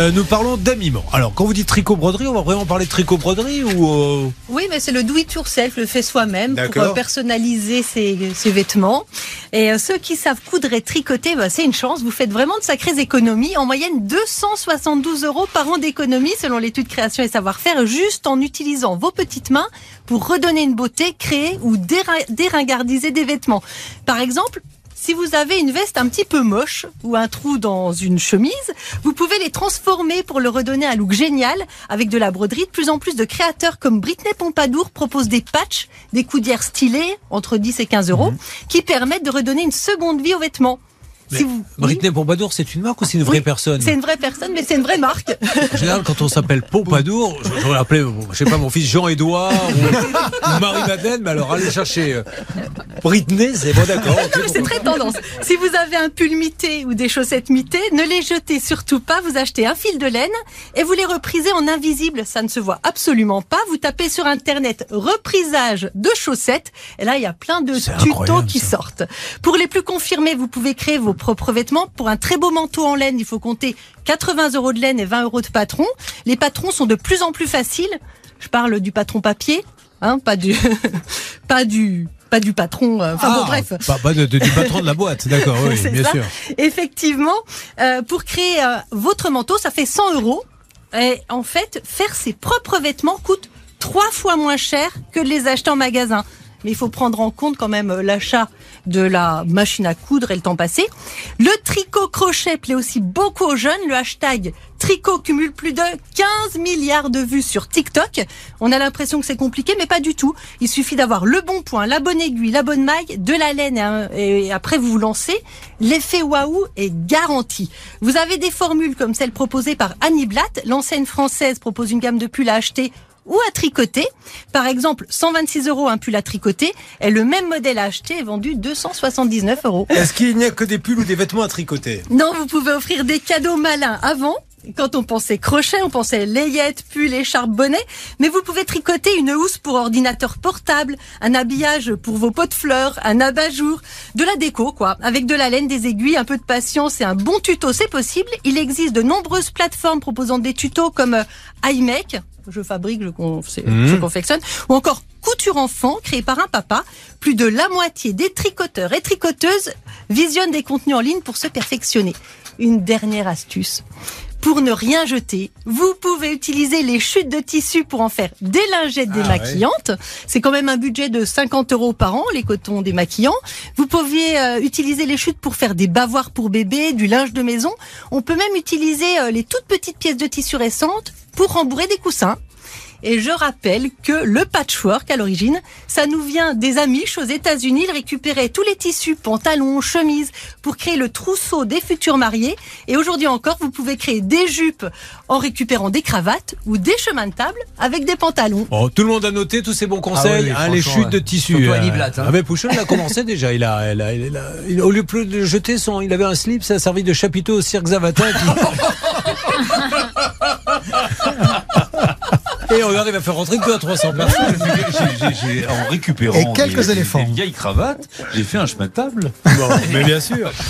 Euh, nous parlons d'habillement. Alors, quand vous dites tricot-broderie, on va vraiment parler de tricot-broderie ou. euh, Oui, mais c'est le do it yourself, le fait soi-même pour euh, personnaliser ses, ses vêtements. Et ceux qui savent coudre et tricoter, bah, c'est une chance. Vous faites vraiment de sacrées économies. En moyenne, 272 euros par an d'économie selon l'étude création et savoir-faire, juste en utilisant vos petites mains pour redonner une beauté, créer ou déringardiser des vêtements. Par exemple, si vous avez une veste un petit peu moche ou un trou dans une chemise, vous pouvez les transformer pour le redonner un look génial avec de la broderie. De plus en plus de créateurs comme Britney Pompadour proposent des patchs, des coudières stylées entre 10 et 15 euros qui permettent de redonner une seconde vie aux vêtements. Si vous... Britney Pompadour, c'est une marque ou c'est une vraie Oui, personne C'est une vraie personne, mais c'est une vraie marque. En général, quand on s'appelle Pompadour, je- j'aurais appelé, bon, je sais pas, mon fils Jean-Édouard ou, ou Marie-Madeleine, mais alors allez chercher euh, Britney, c'est bon, d'accord. Non, mais c'est très tendance. Si vous avez un pull mité ou des chaussettes mitées, ne les jetez surtout pas. Vous achetez un fil de laine et vous les reprisez en invisible. Ça ne se voit absolument pas. Vous tapez sur Internet reprisage de chaussettes. Et là, il y a plein de tutos incroyable, qui sortent. Pour les plus confirmés, vous pouvez créer vos propres vêtements. Pour un très beau manteau en laine, il faut compter 80 euros de laine et 20 euros de patron. Les patrons sont de plus en plus faciles. Je parle du patron papier, hein, pas du, pas du, pas du patron. euh, Enfin bon, Ah, bref. Pas, pas de- de- du patron de la boîte, d'accord, oui, bien ça. sûr. Effectivement, euh, pour créer euh, votre manteau, ça fait 100 euros. Et en fait, faire ses propres vêtements coûte trois fois moins cher que de les acheter en magasin. Mais il faut prendre en compte quand même euh, l'achat de la machine à coudre et le temps passé. Le tricot crochet plaît aussi beaucoup aux jeunes. Le hashtag tricot cumule plus de 15 milliards de vues sur TikTok. On a l'impression que c'est compliqué, mais pas du tout. Il suffit d'avoir le bon point, la bonne aiguille, la bonne maille, de la laine et, après vous vous lancez. L'effet waouh est garanti. Vous avez des formules comme celle proposée par Annie Blatt. L'enseigne française propose une gamme de pulls à acheter ou à tricoter. Par exemple, 126 euros un pull à tricoter et le même modèle à acheter est vendu 279 euros. Est-ce qu'il n'y a que des pulls ou des vêtements à tricoter? Non, vous pouvez offrir des cadeaux malins avant. Quand on pensait crochet, on pensait layette, pull, écharpe, bonnet. Mais vous pouvez tricoter une housse pour ordinateur portable, un habillage pour vos pots de fleurs, un abat-jour, de la déco, quoi. Avec de la laine, des aiguilles, un peu de patience et un bon tuto, c'est possible. Il existe de nombreuses plateformes proposant des tutos comme euh, iMake, je fabrique, je, con- c'est- je confectionne, ou encore Couture Enfant, créé par un papa. Plus de la moitié des tricoteurs et tricoteuses visionnent des contenus en ligne pour se perfectionner. Une dernière astuce. Pour ne rien jeter, vous pouvez utiliser les chutes de tissu pour en faire des lingettes démaquillantes. C'est quand même un budget de 50 euros par an, les cotons démaquillants. Vous pouviez euh, utiliser les chutes pour faire des bavoirs pour bébé, du linge de maison. On peut même utiliser euh, les toutes petites pièces de tissu récentes pour rembourrer des coussins. Et je rappelle que le patchwork, à l'origine, ça nous vient des Amish aux États-Unis. Ils récupéraient tous les tissus, pantalons, chemises, pour créer le trousseau des futurs mariés. Et aujourd'hui encore, vous pouvez créer des jupes en récupérant des cravates ou des chemins de table avec des pantalons. Bon, tout le monde a noté tous ces bons conseils, Ah oui, hein, les chutes de ouais. tissu. Surtout Annie Blatt, hein. Ah mais Pouchon, il a commencé déjà. Il a, il a- il a- il- au lieu de jeter son, il avait un slip, ça a servi de chapiteau au cirque Zavata. et regarde, il va faire rentrer que à 300 personnes. J'ai- en récupérant Et quelques des- éléphants. des vieilles cravates, j'ai fait un chemin de table. Bon, mais bien sûr.